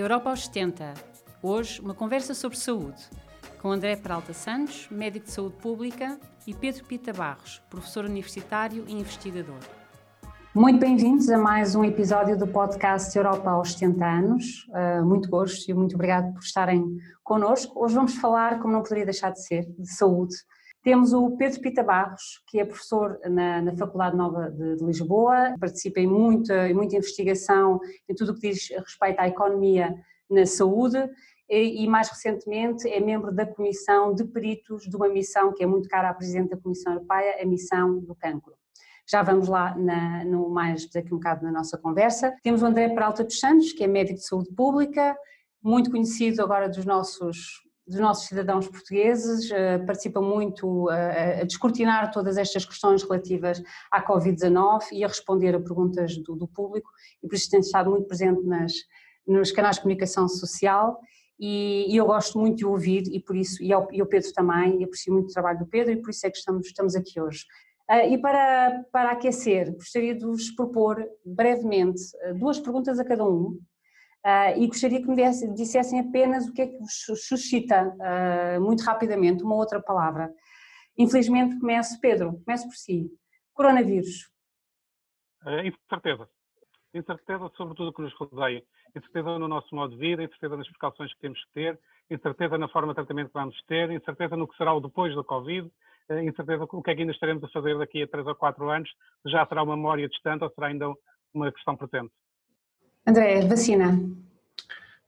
Europa aos 70. Hoje, uma conversa sobre saúde, com André Peralta Santos, médico de saúde pública, e Pedro Pita Barros, professor universitário e investigador. Muito bem-vindos a mais um episódio do podcast Europa aos 70 anos. Uh, muito gosto e muito obrigado por estarem connosco. Hoje vamos falar, como não poderia deixar de ser, de saúde. Temos o Pedro Pita Barros, que é professor na, na Faculdade Nova de, de, Lisboa, participa em muita, em muita investigação em tudo o que diz respeito à economia na saúde e, e, mais recentemente é membro da Comissão de Peritos de uma missão que é muito cara à Presidente da Comissão Europeia, a missão do cancro. Já vamos lá na, no mais daqui um bocado na nossa conversa. Temos o André Peralta dos Santos, que é médico de saúde pública, muito conhecido agora dos nossos dos nossos cidadãos portugueses, eh, participa muito a, a descortinar todas estas questões relativas à Covid-19 e a responder a perguntas do, do, público, e por isso tem estado muito presente nas, nos canais de comunicação social. E, e eu gosto muito de ouvir, e por isso, e, ao, e o Pedro também, e aprecio muito o trabalho do Pedro, e por isso é que estamos, estamos aqui hoje. Uh, e para, para aquecer, gostaria de vos propor brevemente duas perguntas a cada um, Uh, e gostaria que me desse, dissessem apenas o que é que vos suscita, uh, muito rapidamente, uma outra palavra. Infelizmente começo, Pedro, começo por si. Coronavírus. Uh, incerteza. Incerteza sobre tudo o que nos rodeia. Incerteza no nosso modo de vida, incerteza nas precauções que temos que ter, incerteza na forma de tratamento que vamos ter, incerteza no que será o depois da Covid, incerteza o que é que ainda estaremos a fazer daqui a três ou quatro anos, já será uma memória distante ou será ainda uma questão presente. André, vacina.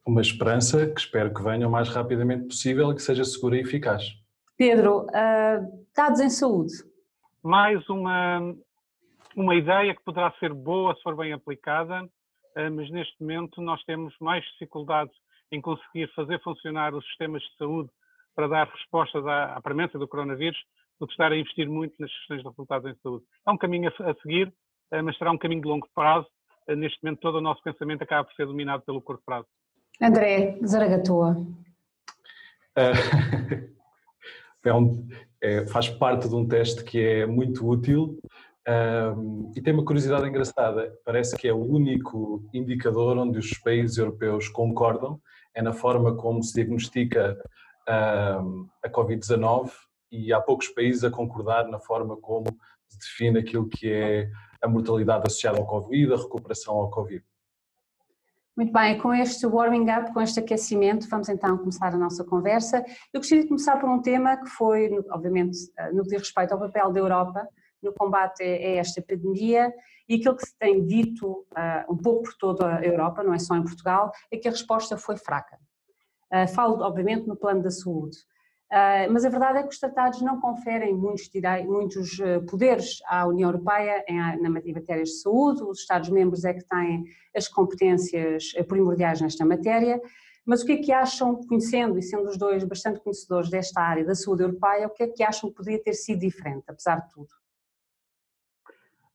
Uma esperança que espero que venha o mais rapidamente possível e que seja segura e eficaz. Pedro, uh, dados em saúde. Mais uma, uma ideia que poderá ser boa se for bem aplicada, uh, mas neste momento nós temos mais dificuldades em conseguir fazer funcionar os sistemas de saúde para dar respostas à, à premência do coronavírus do que estar a investir muito nas questões de resultados em saúde. É um caminho a, a seguir, uh, mas será um caminho de longo prazo neste momento todo o nosso pensamento acaba por ser dominado pelo curto prazo. André Zaragatua. Uh, é um, é, faz parte de um teste que é muito útil um, e tem uma curiosidade engraçada. Parece que é o único indicador onde os países europeus concordam, é na forma como se diagnostica um, a Covid-19 e há poucos países a concordar na forma como se define aquilo que é a mortalidade associada ao Covid, a recuperação ao Covid. Muito bem, com este warming up, com este aquecimento, vamos então começar a nossa conversa. Eu gostaria de começar por um tema que foi, obviamente, no que diz respeito ao papel da Europa no combate a esta pandemia e aquilo que se tem dito uh, um pouco por toda a Europa, não é só em Portugal, é que a resposta foi fraca. Uh, falo, obviamente, no plano da saúde. Uh, mas a verdade é que os tratados não conferem muitos, muitos ah, poderes à União Europeia em, na matéria de saúde, os Estados-membros é que têm as competências primordiais nesta matéria, mas o que é que acham, conhecendo e sendo os dois bastante conhecedores desta área da saúde europeia, o que é que acham que poderia ter sido diferente, apesar de tudo?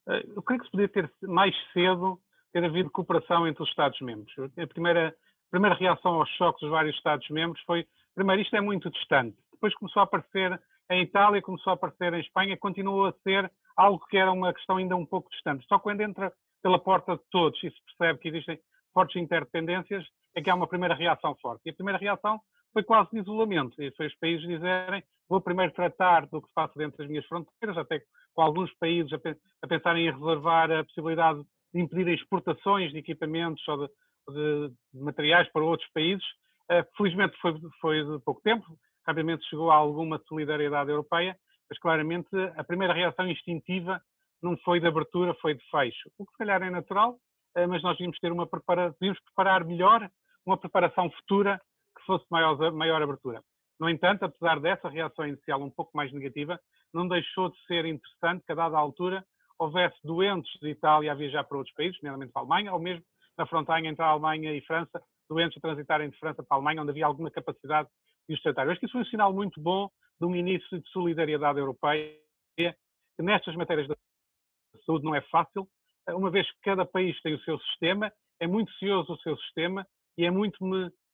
Ah, eu creio que se podia ter mais cedo ter havido cooperação entre os Estados-membros. A primeira, a primeira reação aos choques dos vários Estados-membros foi, primeiro, isto é muito distante depois começou a aparecer em Itália, começou a aparecer em Espanha, continuou a ser algo que era uma questão ainda um pouco distante. Só quando entra pela porta de todos e se percebe que existem fortes interdependências, é que há uma primeira reação forte. E a primeira reação foi quase de isolamento. E foi os países dizerem: vou primeiro tratar do que passa dentro das minhas fronteiras, até com alguns países a, pensarem em reservar a possibilidade de impedir exportações de equipamentos ou de, de, de materiais para outros países. Uh, felizmente foi, foi de pouco tempo, rapidamente chegou a alguma solidariedade europeia, mas claramente a primeira reação instintiva não foi de abertura, foi de fecho. O que se calhar é natural, eh, mas nós devíamos ter uma prepara... devíamos preparar melhor uma preparação futura que fosse maior, maior abertura. No entanto, apesar dessa reação inicial um pouco mais negativa, não deixou de ser interessante que a dada altura houvesse doentes de Itália a viajar para outros países, nomeadamente para a Alemanha, ou mesmo na fronteira entre a Alemanha e França, doentes a transitarem de França para a Alemanha, onde havia alguma capacidade e os tratados. Acho que isso foi um sinal muito bom de um início de solidariedade europeia, que nestas matérias da saúde não é fácil, uma vez que cada país tem o seu sistema, é muito cioso o seu sistema e, é muito,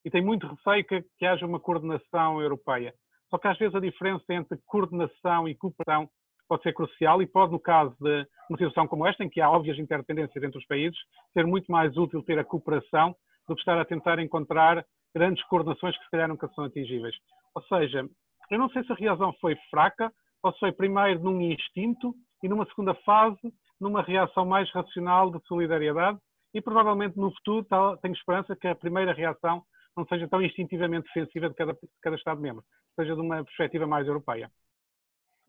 e tem muito receio que, que haja uma coordenação europeia. Só que às vezes a diferença entre coordenação e cooperação pode ser crucial e pode, no caso de uma situação como esta, em que há óbvias interdependências entre os países, ser muito mais útil ter a cooperação do que estar a tentar encontrar grandes coordenações que se calhar nunca são atingíveis. Ou seja, eu não sei se a reação foi fraca ou se foi primeiro num instinto e numa segunda fase numa reação mais racional de solidariedade e provavelmente no futuro tenho esperança que a primeira reação não seja tão instintivamente defensiva de cada, de cada Estado-membro, seja de uma perspectiva mais europeia.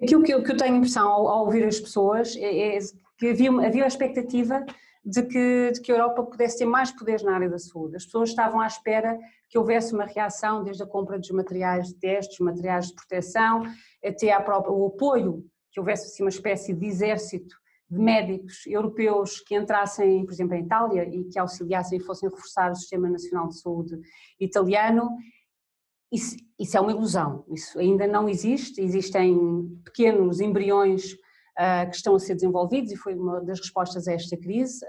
Aquilo que eu, que eu tenho impressão ao, ao, ouvir as pessoas é, é que havia, havia a expectativa de que, de que a Europa pudesse ter mais poderes na área da saúde. As pessoas estavam à espera que houvesse uma reação desde a compra dos materiais de testes, materiais de proteção, até própria, o apoio, que houvesse assim, uma espécie de exército de médicos europeus que entrassem, por exemplo, em Itália e que auxiliassem e fossem reforçar o Sistema Nacional de Saúde italiano, isso, isso é uma ilusão, isso ainda não existe, existem pequenos embriões uh, que estão a ser desenvolvidos e foi uma das respostas a esta crise.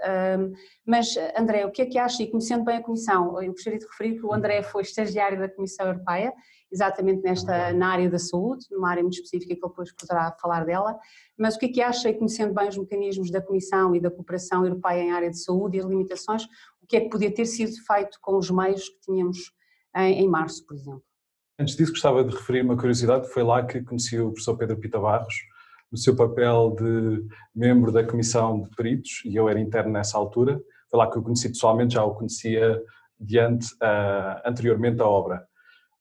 Mas, André, o que é que acha? E conhecendo bem a Comissão, eu gostaria de referir que o André foi estagiário da Comissão Europeia, exatamente nesta, na área da saúde, numa área muito específica que ele depois poderá falar dela, mas o que é que acha, e conhecendo bem os mecanismos da Comissão e da cooperação europeia em área de saúde e as limitações, o que é que podia ter sido feito com os meios que tínhamos em, em março, por exemplo? Antes disso, gostava de referir uma curiosidade, foi lá que conheci o professor Pedro Pita Barros, no seu papel de membro da Comissão de Peritos, e eu era interno nessa altura, foi lá que eu conheci pessoalmente, já o conhecia diante, uh, anteriormente à obra.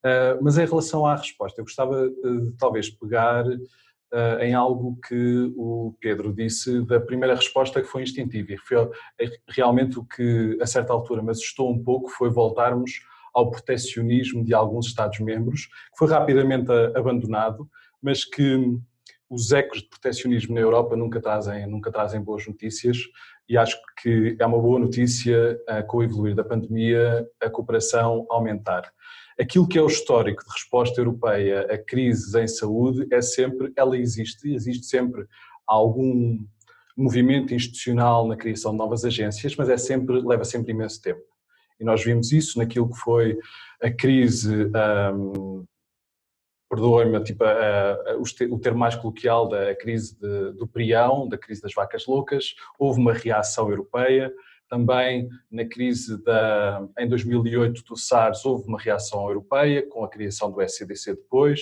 Uh, mas em relação à resposta, eu gostava de talvez pegar uh, em algo que o Pedro disse da primeira resposta que foi instintiva e foi realmente o que a certa altura me assustou um pouco foi voltarmos ao proteccionismo de alguns Estados-membros, que foi rapidamente abandonado, mas que os ecos de proteccionismo na Europa nunca trazem, nunca trazem boas notícias e acho que é uma boa notícia com o evoluir da pandemia a cooperação aumentar. Aquilo que é o histórico de resposta europeia a crises em saúde é sempre, ela existe, existe sempre algum movimento institucional na criação de novas agências, mas é sempre, leva sempre imenso tempo. E nós vimos isso naquilo que foi a crise um, perdoem-me, tipo, o termo mais coloquial da crise de, do prião, da crise das vacas loucas, houve uma reação europeia, também na crise da, em 2008 do SARS houve uma reação europeia, com a criação do SCDC depois,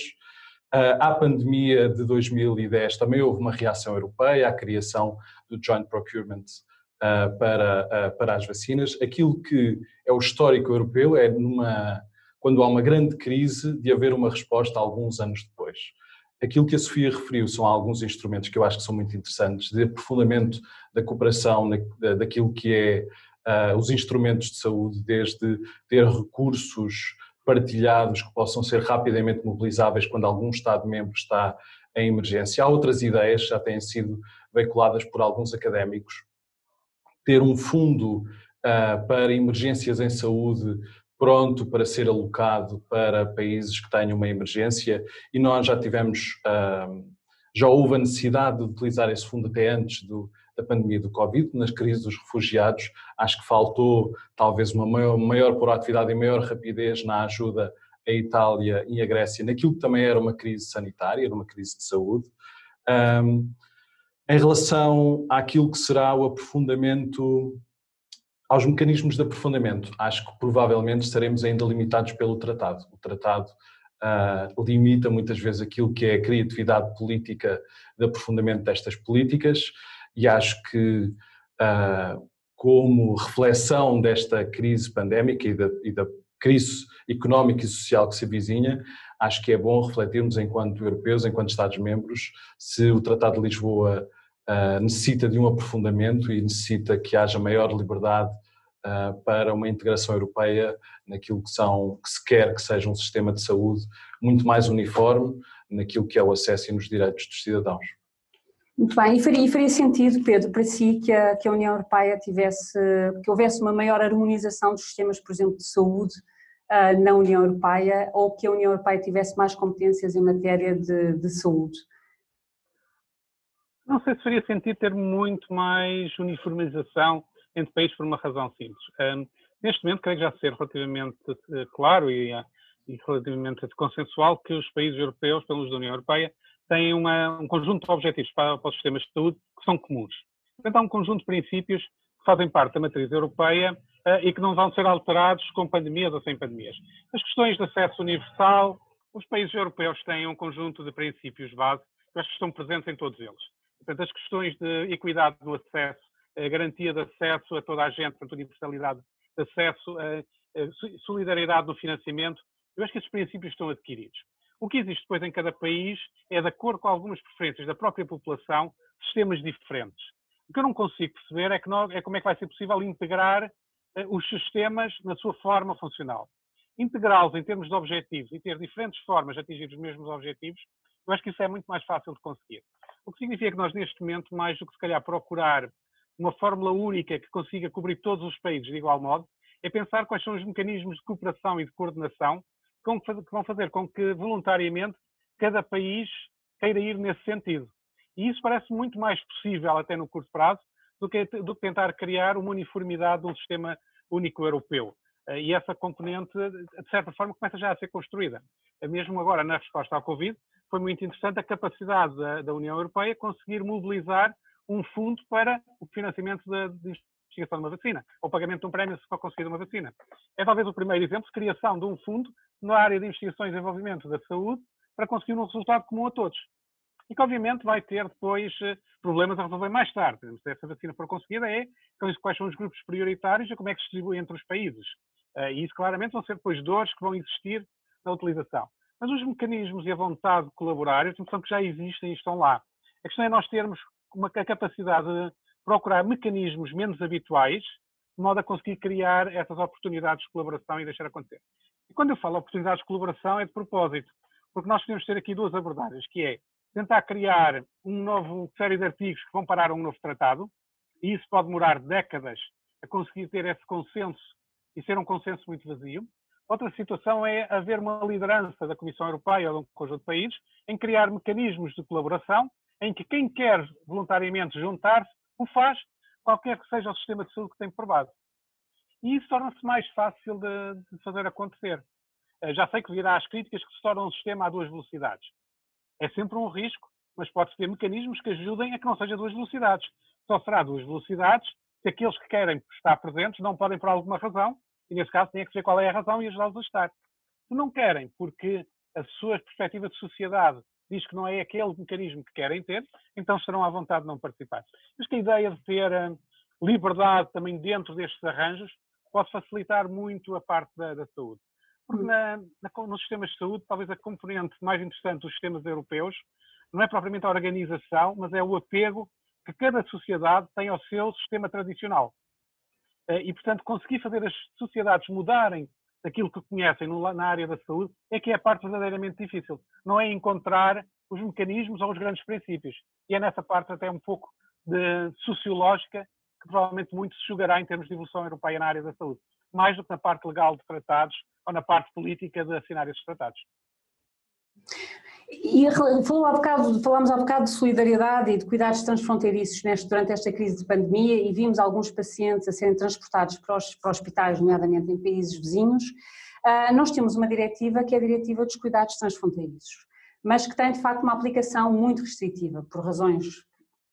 à pandemia de 2010 também houve uma reação europeia, a criação do Joint Procurement para, para as vacinas. Aquilo que é o histórico europeu é numa quando há uma grande crise, de haver uma resposta alguns anos depois. Aquilo que a Sofia referiu são alguns instrumentos que eu acho que são muito interessantes, de aprofundamento da cooperação, daquilo que é uh, os instrumentos de saúde, desde ter recursos partilhados que possam ser rapidamente mobilizáveis quando algum Estado-membro está em emergência. Há outras ideias, já têm sido veiculadas por alguns académicos, ter um fundo uh, para emergências em saúde pronto para ser alocado para países que tenham uma emergência e nós já tivemos, já houve a necessidade de utilizar esse fundo até antes do, da pandemia do Covid, nas crises dos refugiados, acho que faltou talvez uma maior, maior proatividade e maior rapidez na ajuda à Itália e à Grécia, naquilo que também era uma crise sanitária, era uma crise de saúde. Em relação àquilo que será o aprofundamento aos mecanismos de aprofundamento, acho que provavelmente estaremos ainda limitados pelo tratado. O tratado uh, limita muitas vezes aquilo que é a criatividade política de aprofundamento destas políticas e acho que, uh, como reflexão desta crise pandémica e da, e da crise económica e social que se avizinha, acho que é bom refletirmos enquanto europeus, enquanto Estados-membros, se o Tratado de Lisboa uh, necessita de um aprofundamento e necessita que haja maior liberdade uh, para uma integração europeia naquilo que, são, que se quer que seja um sistema de saúde muito mais uniforme naquilo que é o acesso e nos direitos dos cidadãos. Muito bem, e faria, faria, sentido, Pedro, para si que a, que a União Europeia tivesse, que houvesse uma maior harmonização dos sistemas, por exemplo, de saúde uh, na União Europeia ou que a União Europeia tivesse mais competências em matéria de, de saúde? Não sei se faria sentido ter muito mais uniformização entre países por uma razão simples. Um, neste momento, creio já ser relativamente uh, claro e, uh, e, relativamente consensual que os países europeus, pelo menos da União Europeia, têm uma, um conjunto de objetivos para, para, os sistemas de saúde que são comuns. Portanto, há um conjunto de princípios que fazem parte da matriz europeia e que não vão ser alterados com pandemias ou sem pandemias. As questões de acesso universal, os países europeus têm um conjunto de princípios base que estão presentes em todos eles. Portanto, as questões de equidade do acesso, garantia de acesso a toda a gente, portanto, universalidade de acesso, solidariedade no financiamento, eu acho que esses princípios estão adquiridos. O que existe depois em cada país é, de acordo com algumas preferências da própria população, sistemas diferentes. O que eu não consigo perceber é, não, é como é que vai ser possível integrar uh, os sistemas na sua forma funcional. Integrá-los em termos de objetivos e ter diferentes formas de atingir os mesmos objetivos, eu acho que isso é muito mais fácil de conseguir. O que significa que nós, neste momento, mais do que se calhar procurar uma fórmula única que consiga cobrir todos os países de igual modo, é pensar quais são os mecanismos de cooperação e de coordenação que vão fazer com que, voluntariamente, cada país queira ir nesse sentido. E isso parece muito mais possível, até no curto prazo, do que, do que tentar criar uma uniformidade de um sistema único europeu. Eh, e essa componente, de certa forma, começa já a ser construída. Eh, mesmo agora, na resposta ao Covid, foi muito interessante a capacidade da, da União Europeia conseguir mobilizar um fundo para o financiamento de investigação de uma vacina, ou pagamento de um prémio para conseguir uma vacina. É talvez o primeiro exemplo de criação de um fundo na área de investigações e desenvolvimento da saúde para conseguir um resultado comum a todos. E que, obviamente, vai ter depois eh, problemas a resolver mais tarde. Se essa vacina for conseguida, é quais são os grupos prioritários e como é que se distribui entre os países. Eh, e isso, claramente, vão ser depois dores que vão existir na utilização. Mas os mecanismos e a vontade de colaborar, eu tenho que já existem e estão lá. A questão é nós termos uma capacidade de procurar mecanismos menos habituais, de modo a conseguir criar essas oportunidades de colaboração e deixar acontecer. E quando eu falo oportunidades de colaboração é de propósito, porque nós podemos ter aqui duas abordagens, que é tentar criar um novo série de artigos que vão parar a um novo tratado, e isso pode demorar décadas a conseguir ter esse consenso e ser um consenso muito vazio. Outra situação é haver uma liderança da Comissão Europeia ou de um conjunto de países em criar mecanismos de colaboração em que quem quer voluntariamente juntar-se o faz, qualquer que seja o sistema de saúde que tem por base. E isso torna-se mais fácil de, de, fazer acontecer. Eh, já sei que virá as críticas que se torna um sistema a duas velocidades. É sempre um risco, mas pode-se ter mecanismos que ajudem a que não seja duas velocidades. Só será duas velocidades se aqueles que querem estar presentes não podem por alguma razão, e nesse caso tem que ver qual é a razão e ajudá-los a estar. Se não querem, porque a sua perspectiva de sociedade diz que não é aquele mecanismo que querem ter, então estarão à vontade de não participar. Mas que a ideia de ter uh, liberdade também dentro destes arranjos pode facilitar muito a parte da, da saúde. Porque hum. na, na, nos sistemas de saúde, talvez a componente mais interessante dos sistemas europeus não é propriamente a organização, mas é o apego que cada sociedade tem ao seu sistema tradicional. Uh, e, portanto, conseguir fazer as sociedades mudarem daquilo que conhecem na área da saúde é que é a parte verdadeiramente difícil. Não é encontrar os mecanismos ou os grandes princípios. E é nessa parte até um pouco de sociológica que provavelmente muito se jogará em termos de evolução europeia na área da saúde, mais do que na parte legal de tratados ou na parte política de assinar esses tratados. E falou há bocado, falámos há bocado de solidariedade e de cuidados transfronteiriços neste, durante esta crise de pandemia e vimos alguns pacientes a serem transportados para os, para hospitais, nomeadamente em países vizinhos. Uh, nós temos uma diretiva que é a Diretiva dos Cuidados Transfronteiriços, mas que tem de facto uma aplicação muito restritiva, por razões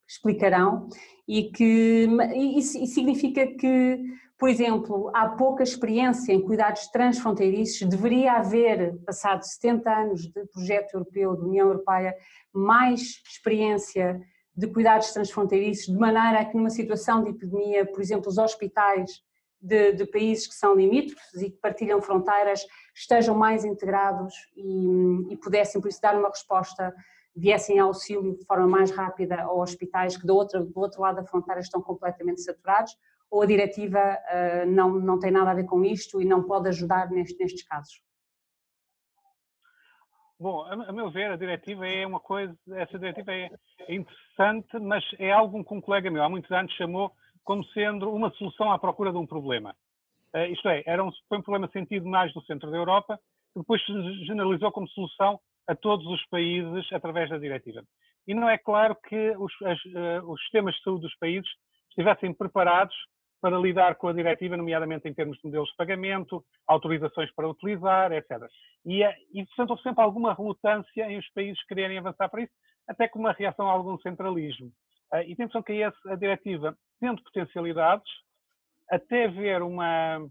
que explicarão, e que e, e significa que por exemplo, há pouca experiência em cuidados transfronteiriços, deveria haver, passados 70 anos de projeto europeu, de União Europeia, mais experiência de cuidados transfronteiriços, de maneira a que numa situação de epidemia, por exemplo, os hospitais de, de países que são limítrofes e que partilham fronteiras estejam mais integrados e, e pudessem, por isso, dar uma resposta viessem auxílio de forma mais rápida a hospitais que do outro, do outro lado da fronteira estão completamente saturados ou a diretiva uh, não, não tem nada a ver com isto e não pode ajudar neste, nestes casos? Bom, a, meu ver, a diretiva é uma coisa, essa diretiva é, interessante, mas é algo que um colega meu há muitos anos chamou como sendo uma solução à procura de um problema. Uh, isto é, era um, foi um problema sentido mais no centro da Europa, que depois se generalizou como solução a todos os países através da diretiva. E não é claro que os, as, uh, os sistemas de saúde dos países estivessem preparados para lidar com a diretiva, nomeadamente em termos de modelos de pagamento, autorizações para utilizar, etc. E, é, e houve sempre alguma relutância em os países quererem avançar para isso, até com uma reação a algum centralismo. Uh, e tem a impressão que a diretiva, tendo potencialidades, até haver uma,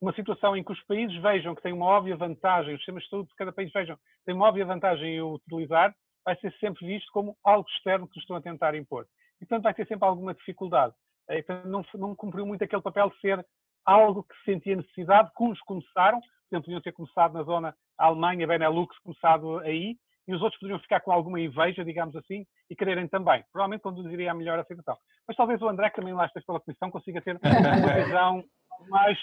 uma situação em que os países vejam que tem uma óbvia vantagem, os sistemas de saúde de cada país vejam que tem uma óbvia vantagem em utilizar, vai ser sempre visto como algo externo que estão a tentar impor. E, portanto, vai ter sempre alguma dificuldade. Eh, então, não, não cumpriu muito aquele papel de ser algo que se sentia necessidade, que uns começaram, por exemplo, podiam ter começado na zona Alemanha, Benelux, começado aí, e os outros poderiam ficar com alguma inveja, digamos assim, e quererem também. Provavelmente conduziria a melhor aceitação. Mas talvez o André, que também lá esteja pela Comissão, consiga ter uma visão mais...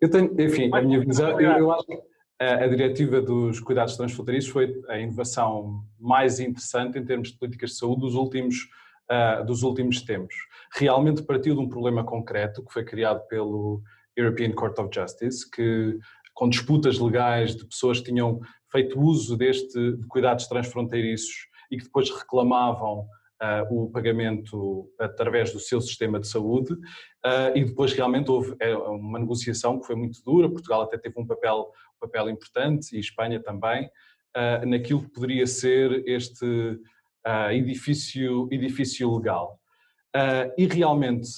Eu tenho, enfim, a minha visão, eu, eu acho que a, a diretiva dos cuidados transfronteiriços foi a inovação mais interessante em termos de políticas de saúde dos últimos, uh, dos últimos tempos. Realmente partiu de um problema concreto que foi criado pelo European Court of Justice, que com disputas legais de pessoas que tinham feito uso deste de cuidados transfronteiriços e que depois reclamavam uh, o pagamento através do seu sistema de saúde uh, e depois realmente houve uma negociação que foi muito dura, Portugal até teve um papel, um papel importante e Espanha também, uh, naquilo que poderia ser este edifício, edifício legal. e realmente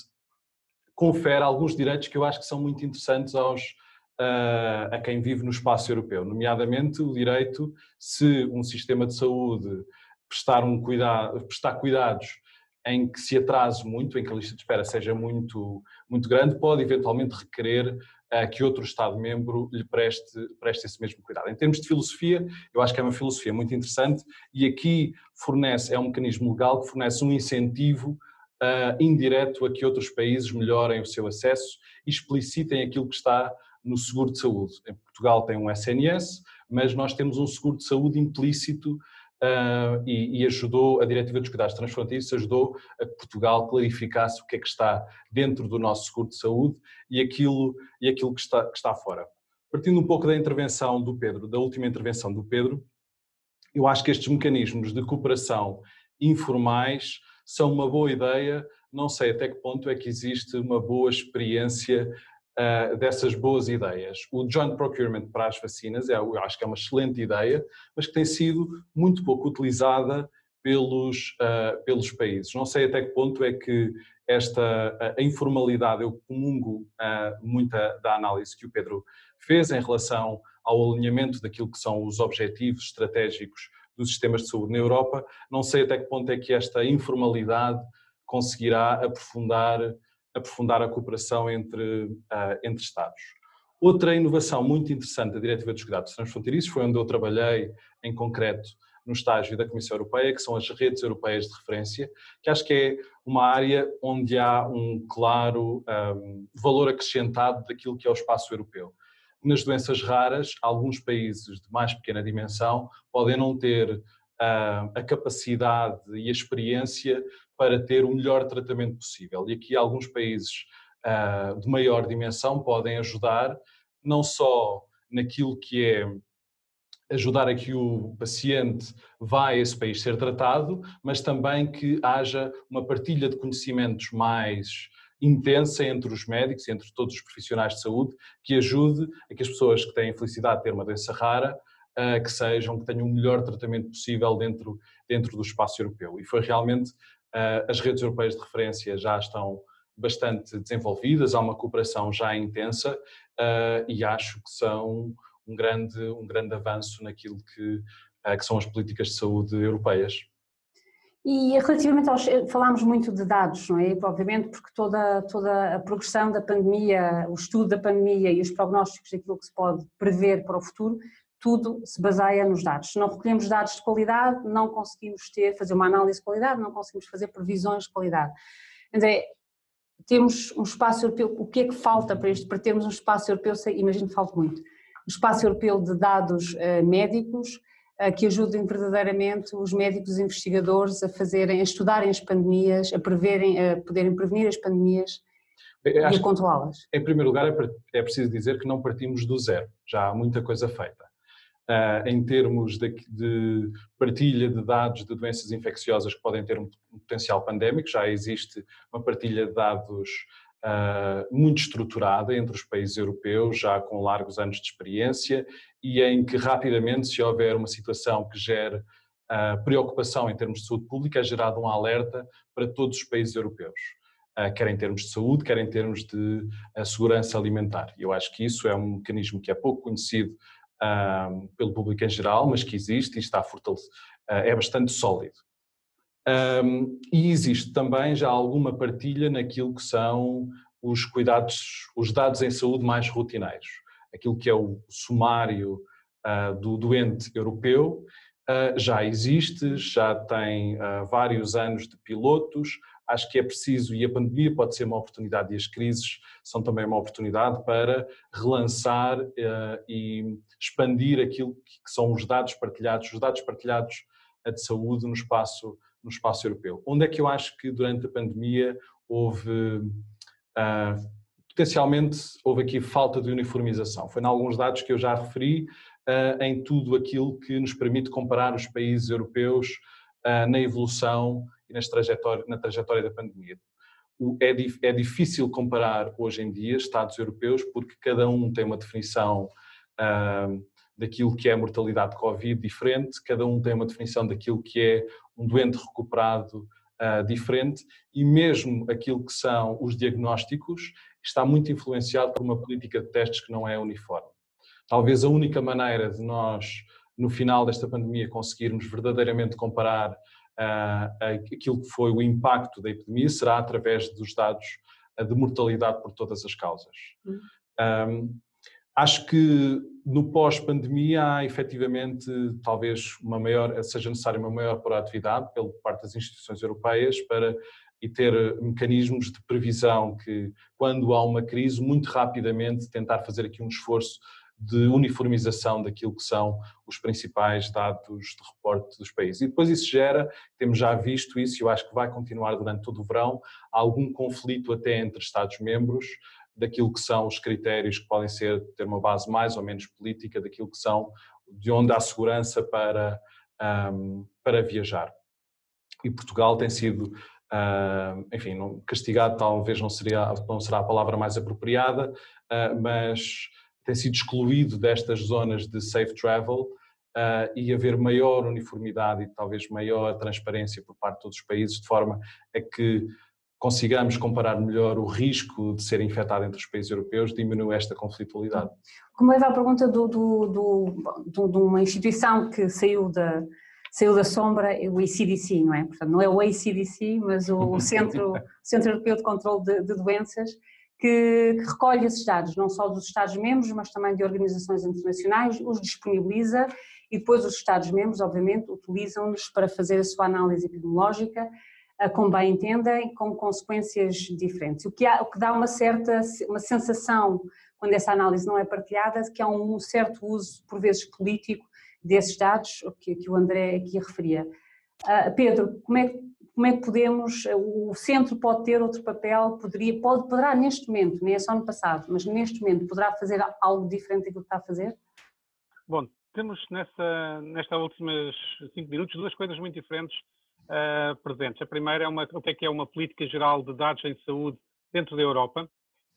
confere alguns direitos que eu acho que são muito interessantes aos, a quem vive no espaço europeu, nomeadamente o direito, se um sistema de saúde prestar, um cuidado, prestar cuidados em que se atrase muito, em que a lista de espera seja muito, muito grande, pode eventualmente requerer uh, que outro Estado-membro lhe preste, preste esse mesmo cuidado. Em termos de filosofia, eu acho que é uma filosofia muito interessante e aqui fornece, é um mecanismo legal que fornece um incentivo uh, indireto a que outros países melhorem o seu acesso e explicitem aquilo que está no seguro de saúde. Em Portugal tem um SNS, mas nós temos um seguro de saúde implícito uh, e, e, ajudou, a Diretiva dos Cuidados Transfronteiriços ajudou a que Portugal clarificasse o que é que está dentro do nosso seguro de saúde e aquilo, e aquilo que, está, que está fora. Partindo um pouco da intervenção do Pedro, da última intervenção do Pedro, eu acho que estes mecanismos de cooperação informais são uma boa ideia, não sei até que ponto é que existe uma boa experiência uh, dessas boas ideias. O joint procurement para as vacinas, é, eu acho que é uma excelente ideia, mas que tem sido muito pouco utilizada pelos, uh, pelos países. Não sei até que ponto é que esta a informalidade, eu comungo uh, muita da análise que o Pedro fez em relação ao alinhamento daquilo que são os objetivos estratégicos dos sistemas de saúde na Europa, não sei até que ponto é que esta informalidade conseguirá aprofundar aprofundar a cooperação entre, uh, entre Estados. Outra inovação muito interessante da Diretiva dos Cuidados Transfronteiriços foi onde eu trabalhei em concreto no estágio da Comissão Europeia, que são as redes europeias de referência, que acho que é uma área onde há um claro um, valor acrescentado daquilo que é o espaço europeu. Nas doenças raras, alguns países de mais pequena dimensão podem não ter uh, a capacidade e a experiência para ter o melhor tratamento possível. E aqui alguns países uh, de maior dimensão podem ajudar, não só naquilo que é ajudar a que o paciente vá a esse país ser tratado, mas também que haja uma partilha de conhecimentos mais intensa entre os médicos, entre todos os profissionais de saúde, que ajude a que as pessoas que têm a felicidade de ter uma doença rara, que sejam, que tenham o melhor tratamento possível dentro, dentro do espaço europeu. E foi realmente eh, as redes europeias de referência já estão bastante desenvolvidas, há uma cooperação já intensa eh, e acho que são um grande, um grande avanço naquilo que, eh, que são as políticas de saúde europeias. E relativamente aos. Falámos muito de dados, não é? Obviamente, porque toda, toda a progressão da pandemia, o estudo da pandemia e os prognósticos daquilo que se pode prever para o futuro tudo se baseia nos dados. Se não recolhemos dados de qualidade, não conseguimos ter, fazer uma análise de qualidade, não conseguimos fazer previsões de qualidade. André, temos um espaço europeu, o que é que falta para isto, para termos um espaço europeu, imagino que falta muito, um espaço europeu de dados uh, médicos uh, que ajudem verdadeiramente os médicos e investigadores a fazerem, a estudarem as pandemias, a preverem, a poderem prevenir as pandemias e a controlá-las. Em primeiro lugar, é, é preciso dizer que não partimos do zero, já há muita coisa feita uh, em termos de, de, partilha de dados de doenças infecciosas que podem ter um, potencial pandémico. Já existe uma partilha de dados uh, muito estruturada entre os países europeus, já com largos anos de experiência, e em que rapidamente, se houver uma situação que gere uh, preocupação em termos de saúde pública, é gerado um alerta para todos os países europeus. quer em termos de saúde, quer em termos de segurança alimentar. Eu acho que isso é um mecanismo que é pouco conhecido pelo público em geral, mas que existe e está fortalecido, é bastante sólido. e existe também já alguma partilha naquilo que são os cuidados, os dados em saúde mais rotineiros, aquilo que é o sumário do doente europeu já existe, já tem vários anos de pilotos, acho que é preciso, e a pandemia pode ser uma oportunidade, e as crises são também uma oportunidade para relançar uh, e expandir aquilo que são os dados partilhados, os dados partilhados de saúde no espaço, no espaço europeu. Onde é que eu acho que durante a pandemia houve, uh, potencialmente, houve aqui falta de uniformização? Foi em alguns dados que eu já referi, uh, em tudo aquilo que nos permite comparar os países europeus na evolução e nas trajetória, na trajetória da pandemia. É, é difícil comparar hoje em dia Estados europeus porque cada um tem uma definição uh, daquilo que é a mortalidade de Covid diferente, cada um tem uma definição daquilo que é um doente recuperado uh, diferente e mesmo aquilo que são os diagnósticos está muito influenciado por uma política de testes que não é uniforme. Talvez a única maneira de nós, no final desta pandemia, conseguirmos verdadeiramente comparar aquilo que foi o impacto da epidemia será através dos dados de mortalidade por todas as causas. Uhum. Um, acho que no pós-pandemia há efetivamente talvez uma maior, seja necessária uma maior proatividade pela parte das instituições europeias para e ter mecanismos de previsão que quando há uma crise muito rapidamente tentar fazer aqui um esforço de uniformização daquilo que são os principais dados de reporte dos países. E depois isso gera, temos já visto isso e eu acho que vai continuar durante todo o verão, algum conflito até entre Estados-membros daquilo que são os critérios que podem ser ter uma base mais ou menos política daquilo que são de onde há segurança para, um, para viajar. E Portugal tem sido, uh, enfim, castigado talvez não, seria, não será a palavra mais apropriada, uh, mas tem sido excluído destas zonas de safe travel uh, e haver maior uniformidade e talvez maior transparência por parte de todos os países, de forma a que consigamos comparar melhor o risco de ser infectado entre os países europeus, diminui esta conflitualidade. Como leva à pergunta do, do, do, do, de uma instituição que saiu da, saiu da sombra, o ECDC, não é? Portanto, não é o ACDC, mas o Centro, Centro Europeu de Controlo de, de Doenças, que, que, recolhe esses dados, não só dos Estados-membros, mas também de organizações internacionais, os disponibiliza e depois os Estados-membros, obviamente, utilizam-nos para fazer a sua análise epidemiológica, como bem entendem, com consequências diferentes. O que, há, o que dá uma certa uma sensação, quando essa análise não é partilhada, de que há um certo uso, por vezes político, desses dados que, que o André aqui referia. Uh, Pedro, como é, como é que podemos, o centro pode ter outro papel, poderia, pode, poderá neste momento, nem é só no passado, mas neste momento poderá fazer algo diferente daquilo que está a fazer? Bom, temos nessa, nesta últimas cinco minutos duas coisas muito diferentes uh, presentes. A primeira é uma, o que é que é uma política geral de dados em saúde dentro da Europa,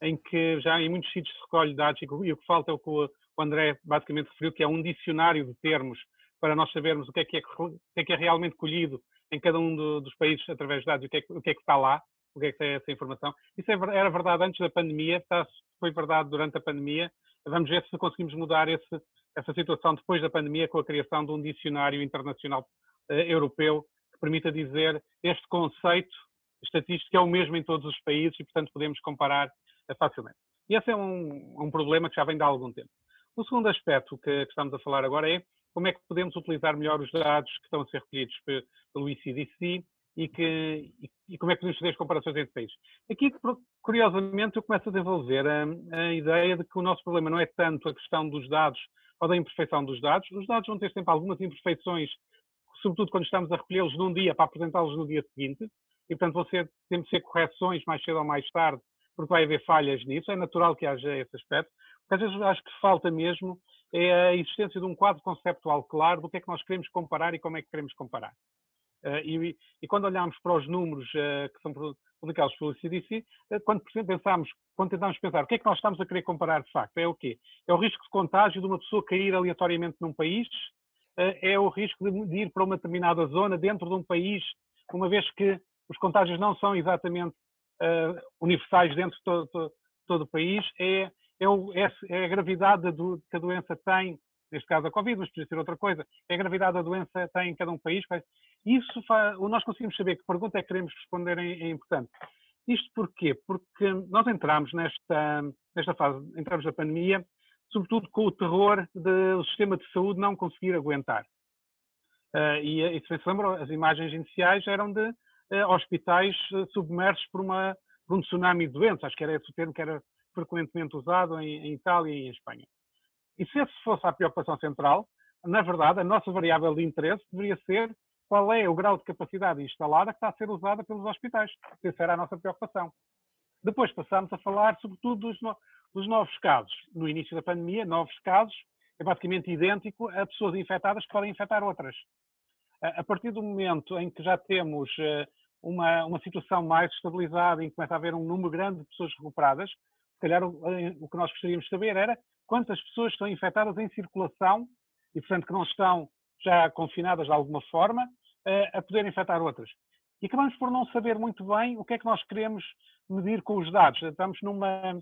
em que já em muitos sítios se recolhe dados e, o que falta é o que o, André basicamente referiu, que é um dicionário de termos para nós sabermos o que é que é, que é, que é realmente colhido em cada um do, dos países através de dados, o que, é o que é que está lá, o que é que é essa informação. Isso é, era verdade antes da pandemia, está, foi verdade durante a pandemia. Vamos ver se conseguimos mudar esse, essa situação depois da pandemia com a criação de um dicionário internacional uh, europeu que permita dizer este conceito estatístico é o mesmo em todos os países e, portanto, podemos comparar uh, facilmente. E esse é um, um, problema que já vem de há algum tempo. O segundo aspecto que, que estamos a falar agora é como é que podemos utilizar melhor os dados que estão a ser recolhidos pelo ICDC e, que, e, como é que podemos fazer as comparações entre países. Aqui, curiosamente, eu começo a desenvolver a, a, ideia de que o nosso problema não é tanto a questão dos dados ou da imperfeição dos dados. Os dados vão ter sempre algumas imperfeições, sobretudo quando estamos a recolhê-los num dia para apresentá-los no dia seguinte, e portanto vão ser, ser correções mais cedo ou mais tarde, porque vai haver falhas nisso, é natural que haja esse aspecto. Às vezes acho que falta mesmo é a existência de um quadro conceptual claro do que é que nós queremos comparar e como é que queremos comparar. Uh, e, e, quando olhamos para os números uh, que são publicados pelo CDC, uh, eh, quando pensamos, quando tentamos pensar o que é que nós estamos a querer comparar de facto, é o quê? É o risco de contágio de uma pessoa cair aleatoriamente num país, é o risco de, de, ir para uma determinada zona dentro de um país, uma vez que os contágios não são exatamente universais dentro de todo, todo, todo o país, é, é, o, é, é a gravidade do, que a doença tem, neste caso a Covid, mas podia ser outra coisa, é a gravidade da doença tem em cada um país. Isso faz, nós conseguimos saber que pergunta é que queremos responder é, é importante. Isto porquê? Porque nós entramos nesta, nesta fase, entramos na pandemia, sobretudo com o terror do sistema de saúde não conseguir aguentar. Uh, e, e se se lembram, as imagens iniciais eram de uh, hospitais uh, submersos por, uma, por um tsunami de doenças, acho que era esse o termo que era frequentemente usado em, em Itália e em Espanha. E se essa fosse a preocupação central, na verdade, a nossa variável de interesse deveria ser qual é o grau de capacidade instalada que está a ser usada pelos hospitais. Essa era a nossa preocupação. Depois passámos a falar, sobretudo, dos, no, dos novos casos. No início da pandemia, novos casos é basicamente idêntico a pessoas infectadas que podem infectar outras. A partir do momento em que já temos eh, uma, uma situação mais estabilizada, que começa a haver um número grande de pessoas recuperadas, calhar o, eh, o que nós gostaríamos de saber era quantas pessoas estão infectadas em circulação e, portanto, que não estão já confinadas de alguma forma, eh, a poder infectar outras. E acabamos por não saber muito bem o que é que nós queremos medir com os dados. Estamos numa,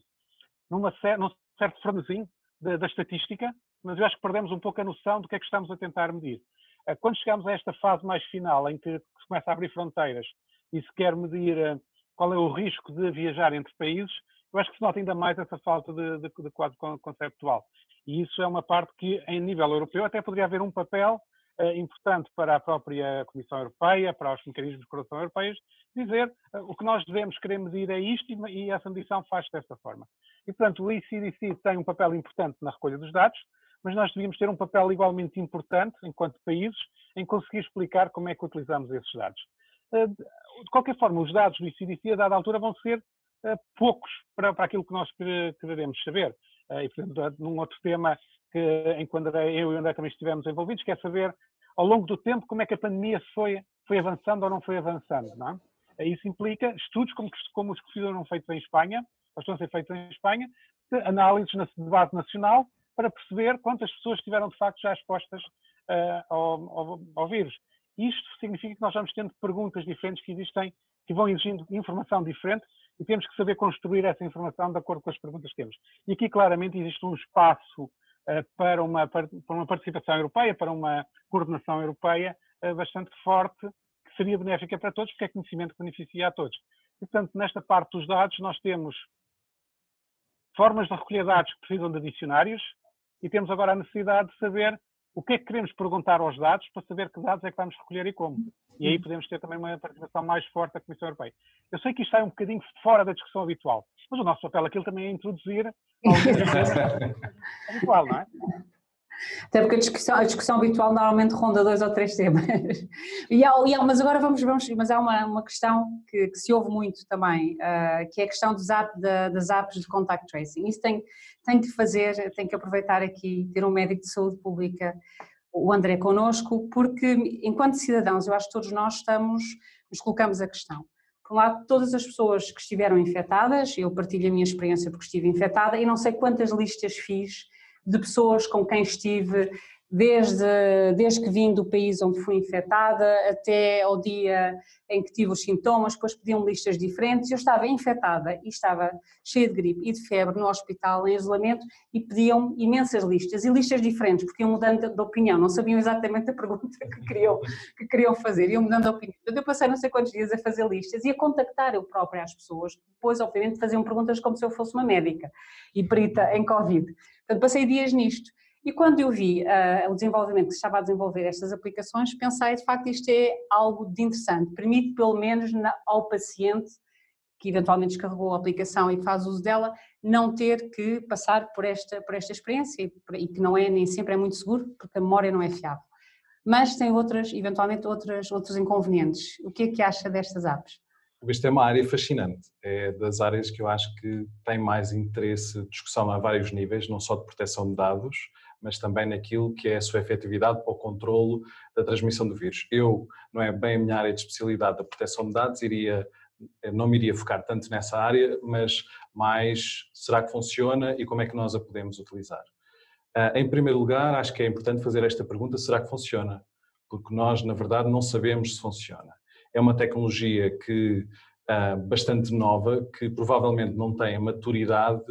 numa, num certo frenesim da, da estatística, mas eu acho que perdemos um pouco a noção do que é que estamos a tentar medir. Eh, quando chegamos a esta fase mais final, em que se começa a abrir fronteiras e se quer medir qual é o risco de viajar entre países, eu acho que se nota ainda mais essa falta de, de, de quadro conceptual. E isso é uma parte que, em nível europeu, até poderia haver um papel uh, importante para a própria Comissão Europeia, para os mecanismos de coração europeios, dizer uh, o que nós devemos querer medir é isto e, e essa medição faz desta forma. E, portanto, o ECDC tem um papel importante na recolha dos dados, mas nós devíamos ter um papel igualmente importante, enquanto países, em conseguir explicar como é que utilizamos esses dados. Eh, de qualquer forma, os dados do ICDC, a dada altura, vão ser poucos para, para aquilo que nós queremos saber. Eh, e, portanto, num outro tema que, que eu e o André também estivemos envolvidos, que é saber, ao longo do tempo, como é que a pandemia foi, foi avançando ou não foi avançando. Não é? Isso implica estudos como, como os que foram feitos em Espanha, ou estão a ser feitos em Espanha, análises na base nacional, para perceber quantas pessoas estiveram de facto já expostas uh, ao, ao, ao, vírus. Isto significa que nós vamos tendo perguntas diferentes que existem, que vão exigindo informação diferente e temos que saber construir essa informação de acordo com as perguntas que temos. E aqui claramente existe um espaço uh, para, uma, para, uma, participação europeia, para uma coordenação europeia uh, bastante forte, que seria benéfica para todos, porque é conhecimento que beneficia a todos. E, portanto, nesta parte dos dados, nós temos formas de recolher dados que precisam de dicionários, e temos agora a necessidade de saber o que é que queremos perguntar aos dados para saber que dados é que vamos recolher e como. E aí podemos ter também uma participação mais forte da Comissão Europeia. Eu sei que isto é um bocadinho fora da discussão habitual, mas o nosso papel aqui também é introduzir habitual, não é? Até porque a discussão, a discussão habitual normalmente ronda dois ou três temas. E há, e há, mas agora vamos, vamos mas há uma, uma questão que, que se ouve muito também, uh, que é a questão dos app, da, das apps de contact tracing. Isso tem, tem que fazer, tem que aproveitar aqui, ter um médico de saúde pública, o André connosco, porque enquanto cidadãos, eu acho que todos nós estamos, nos colocamos a questão. Por um lado, todas as pessoas que estiveram infectadas, eu partilho a minha experiência porque estive infectada e não sei quantas listas fiz de pessoas com quem estive desde, desde que vim do país onde fui infectada até ao dia em que tive os sintomas, depois pediam listas diferentes. Eu estava infectada e estava cheia de gripe e de febre no hospital, em isolamento, e pediam imensas listas, e listas diferentes, porque iam mudando de opinião, não sabiam exatamente a pergunta que queriam, que queriam fazer, iam mudando de opinião. Eu passei não sei quantos dias a fazer listas e a contactar eu própria as pessoas, depois, obviamente, faziam perguntas como se eu fosse uma médica e perita em Covid. Portanto, passei dias nisto. E quando eu vi uh, o desenvolvimento que estava a desenvolver estas aplicações, pensei, de facto, isto é algo de interessante. Permite, pelo menos, na, ao paciente que eventualmente descarregou a aplicação e que faz uso dela, não ter que passar por esta, por esta experiência e, que não é nem sempre é muito seguro, porque a memória não é fiável. Mas tem outras, eventualmente, outras, outros inconvenientes. O que é que acha destas apps? Isto é uma área fascinante, é das áreas que eu acho que tem mais interesse discussão a vários níveis, não só de proteção de dados, mas também naquilo que é a sua efetividade para o controlo da transmissão do vírus. Eu, não é bem a minha área de especialidade da proteção de dados, iria, não me iria focar tanto nessa área, mas mais será que funciona e como é que nós a podemos utilizar. Ah, em primeiro lugar, acho que é importante fazer esta pergunta: será que funciona? Porque nós, na verdade, não sabemos se funciona. É uma tecnologia que bastante nova que provavelmente não tem a maturidade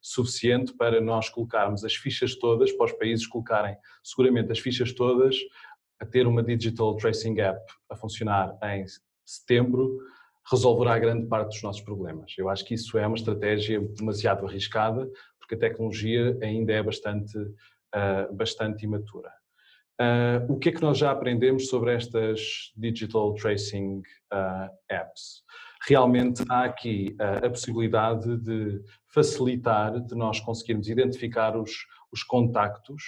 suficiente para nós colocarmos as fichas todas, para os países colocarem seguramente as fichas todas a ter uma Digital Tracing App a funcionar em setembro resolverá grande parte dos nossos problemas. Eu acho que isso é uma estratégia demasiado arriscada, porque a tecnologia ainda é bastante, uh, bastante imatura. Uh, o que é que nós já aprendemos sobre estas Digital Tracing Apps? Realmente há aqui a possibilidade de facilitar, de nós conseguirmos identificar os, os contactos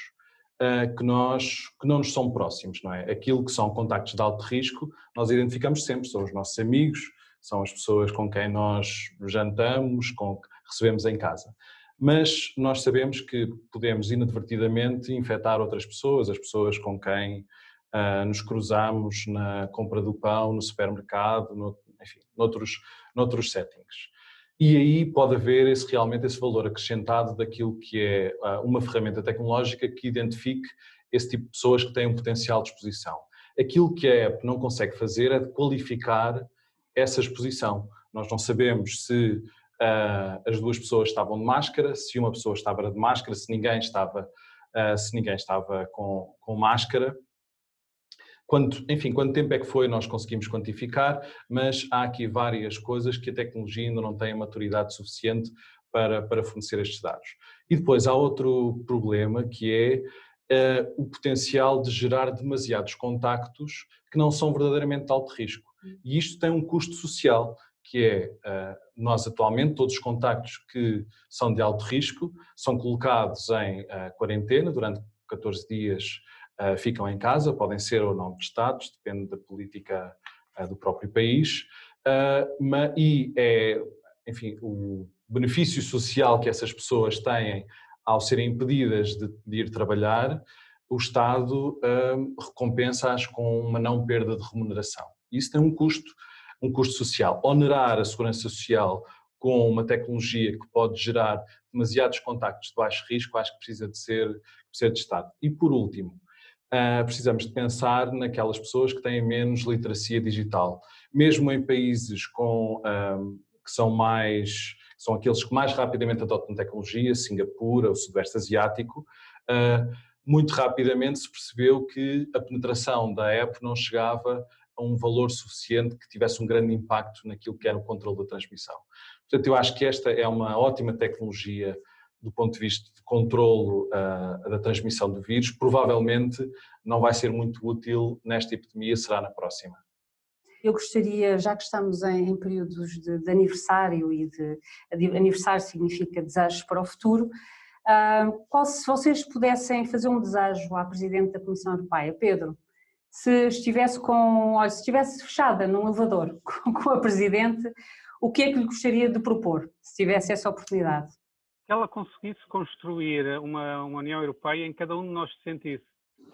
uh, que, nós, que não nos são próximos, não é? Aquilo que são contactos de alto risco, nós identificamos sempre, são os nossos amigos, são as pessoas com quem nós jantamos, com que recebemos em casa. Mas nós sabemos que podemos inadvertidamente infectar outras pessoas, as pessoas com quem uh, nos cruzamos na compra do pão, no supermercado, no, enfim, noutros, noutros settings. E aí pode haver esse, realmente esse valor acrescentado daquilo que é uh, uma ferramenta tecnológica que identifique esse tipo de pessoas que têm um potencial de exposição. Aquilo que a app não consegue fazer é qualificar essa exposição. Nós não sabemos se uh, as duas pessoas estavam de máscara, se uma pessoa estava de máscara, se ninguém estava, uh, se ninguém estava com, com máscara. Quanto, enfim, quanto tempo é que foi, nós conseguimos quantificar, mas há aqui várias coisas que a tecnologia ainda não tem a maturidade suficiente para, para fornecer estes dados. E depois há outro problema que é uh, o potencial de gerar demasiados contactos que não são verdadeiramente de alto risco. E isto tem um custo social, que é, uh, nós atualmente, todos os contactos que são de alto risco são colocados em uh, quarentena durante 14 dias uh, ficam em casa, podem ser ou não testados, depende da política uh, do próprio país, uh, e é, enfim, o benefício social que essas pessoas têm ao serem impedidas de, de ir trabalhar, o Estado recompensa-as com uma não perda de remuneração. Isso tem um custo, um custo social. Onerar a segurança social com uma tecnologia que pode gerar demasiados contactos de baixo risco, acho que precisa de ser, precisa de Estado. E por último, uh, precisamos de pensar naquelas pessoas que têm menos literacia digital. Mesmo em países com, um, que são mais, são aqueles que mais rapidamente adotam tecnologia, Singapura, o Sudoeste Asiático, uh, muito rapidamente se percebeu que a penetração da app não chegava a um valor suficiente que tivesse um grande impacto naquilo que era o controle da transmissão. Portanto, eu acho que esta é uma ótima tecnologia do ponto de vista de controlo uh, da transmissão do vírus, provavelmente não vai ser muito útil nesta epidemia, será na próxima. Eu gostaria, já que estamos em, em períodos de, de, aniversário e de, de, aniversário significa desejos para o futuro, uh, qual, se vocês pudessem fazer um desejo à Presidente da Comissão Europeia, Pedro, se estivesse com, olha, se estivesse fechada num elevador com, com a Presidente, o que é que lhe gostaria de propor, se tivesse essa oportunidade? Que ela conseguisse construir uma, uma União Europeia em que cada um de nós se sentisse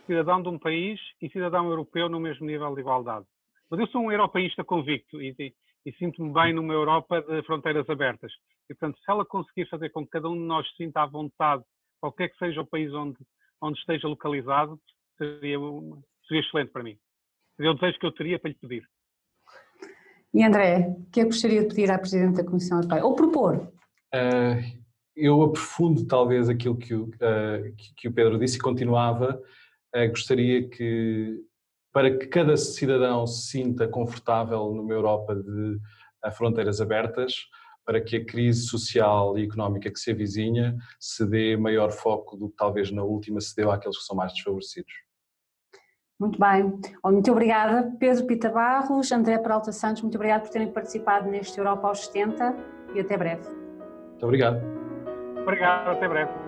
cidadão de um país e cidadão europeu no mesmo nível de igualdade. Mas eu sou um europeísta convicto e, e, e sinto-me bem numa Europa de fronteiras abertas. E, portanto, se ela conseguir fazer com que cada um de nós se sinta à vontade, qualquer que seja o país onde, onde esteja localizado, seria, seria excelente para mim. Seria o desejo que eu teria para lhe pedir. E André, o que é que gostaria de pedir à Presidente da Comissão Europeia? Ou propor? Uh, eu aprofundo talvez aquilo que o, uh, que o Pedro disse e continuava, uh, gostaria que, para que cada cidadão se sinta confortável numa Europa de uh, fronteiras abertas, para que a crise social e económica que se avizinha se dê maior foco do que talvez na última se deu àqueles que são mais desfavorecidos. Muito bem. Muito obrigada, Pedro Pita Barros, André Peralta Santos, muito obrigado por terem participado neste Europa aos 70 e até breve. Muito obrigado. Obrigado, até breve.